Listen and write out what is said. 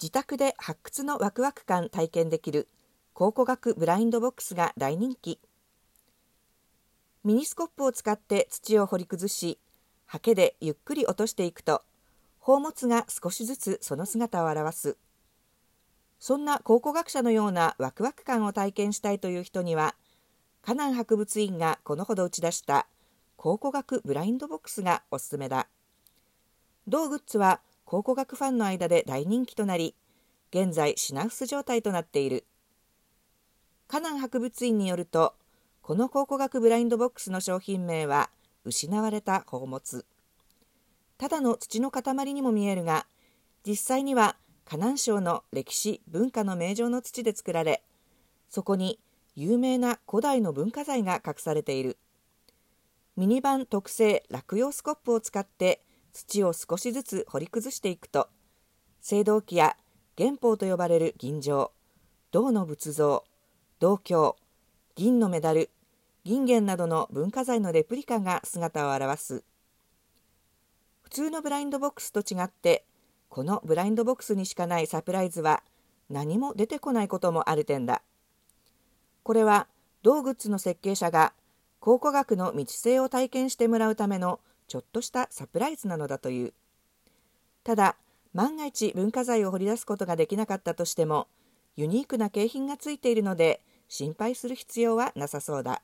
自宅で発掘のワクワク感体験できる考古学ブラインドボックスが大人気。ミニスコップを使って土を掘り崩しハケでゆっくり落としていくと宝物が少しずつその姿を現す。そんな考古学者のようなワクワク感を体験したいという人には河南博物院がこのほど打ち出した考古学ブラインドボックスがおすすめだ。同グッズは考古学ファンの間で大人気となり現在品薄状態となっている。河南博物院によるとこの考古学ブラインドボックスの商品名は失われた宝物。ただの土の塊にも見えるが実際には河南省の歴史文化の名城の土で作られそこに有名な古代の文化財が隠されている。ミニバン特製落葉スコップを使って土を少しずつ掘り崩していくと青銅器や元宝と呼ばれる銀城銅の仏像銅鏡銀のメダル銀元などの文化財のレプリカが姿を現す。普通のブラインドボックスと違ってこのブラインドボックスにしかないサプライズは何も出てこないこともある点だ。これは同グッズの設計者が考古学の未知性を体験してもらうためのちょっとしたサプライズなのだというただ万が一文化財を掘り出すことができなかったとしてもユニークな景品がついているので心配する必要はなさそうだ。